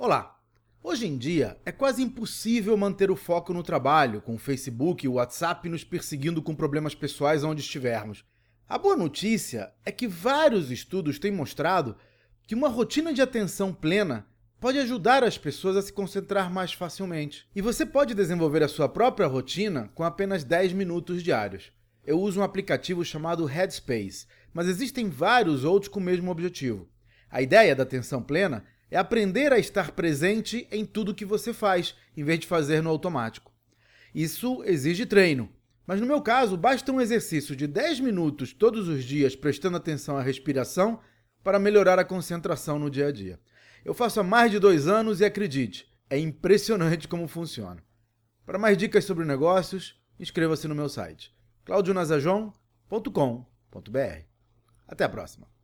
Olá! Hoje em dia é quase impossível manter o foco no trabalho, com o Facebook e o WhatsApp nos perseguindo com problemas pessoais onde estivermos. A boa notícia é que vários estudos têm mostrado que uma rotina de atenção plena pode ajudar as pessoas a se concentrar mais facilmente. E você pode desenvolver a sua própria rotina com apenas 10 minutos diários. Eu uso um aplicativo chamado Headspace, mas existem vários outros com o mesmo objetivo. A ideia da atenção plena é aprender a estar presente em tudo que você faz, em vez de fazer no automático. Isso exige treino, mas no meu caso, basta um exercício de 10 minutos todos os dias prestando atenção à respiração para melhorar a concentração no dia a dia. Eu faço há mais de dois anos e acredite, é impressionante como funciona. Para mais dicas sobre negócios, inscreva-se no meu site claudionazajon.com.br. Até a próxima!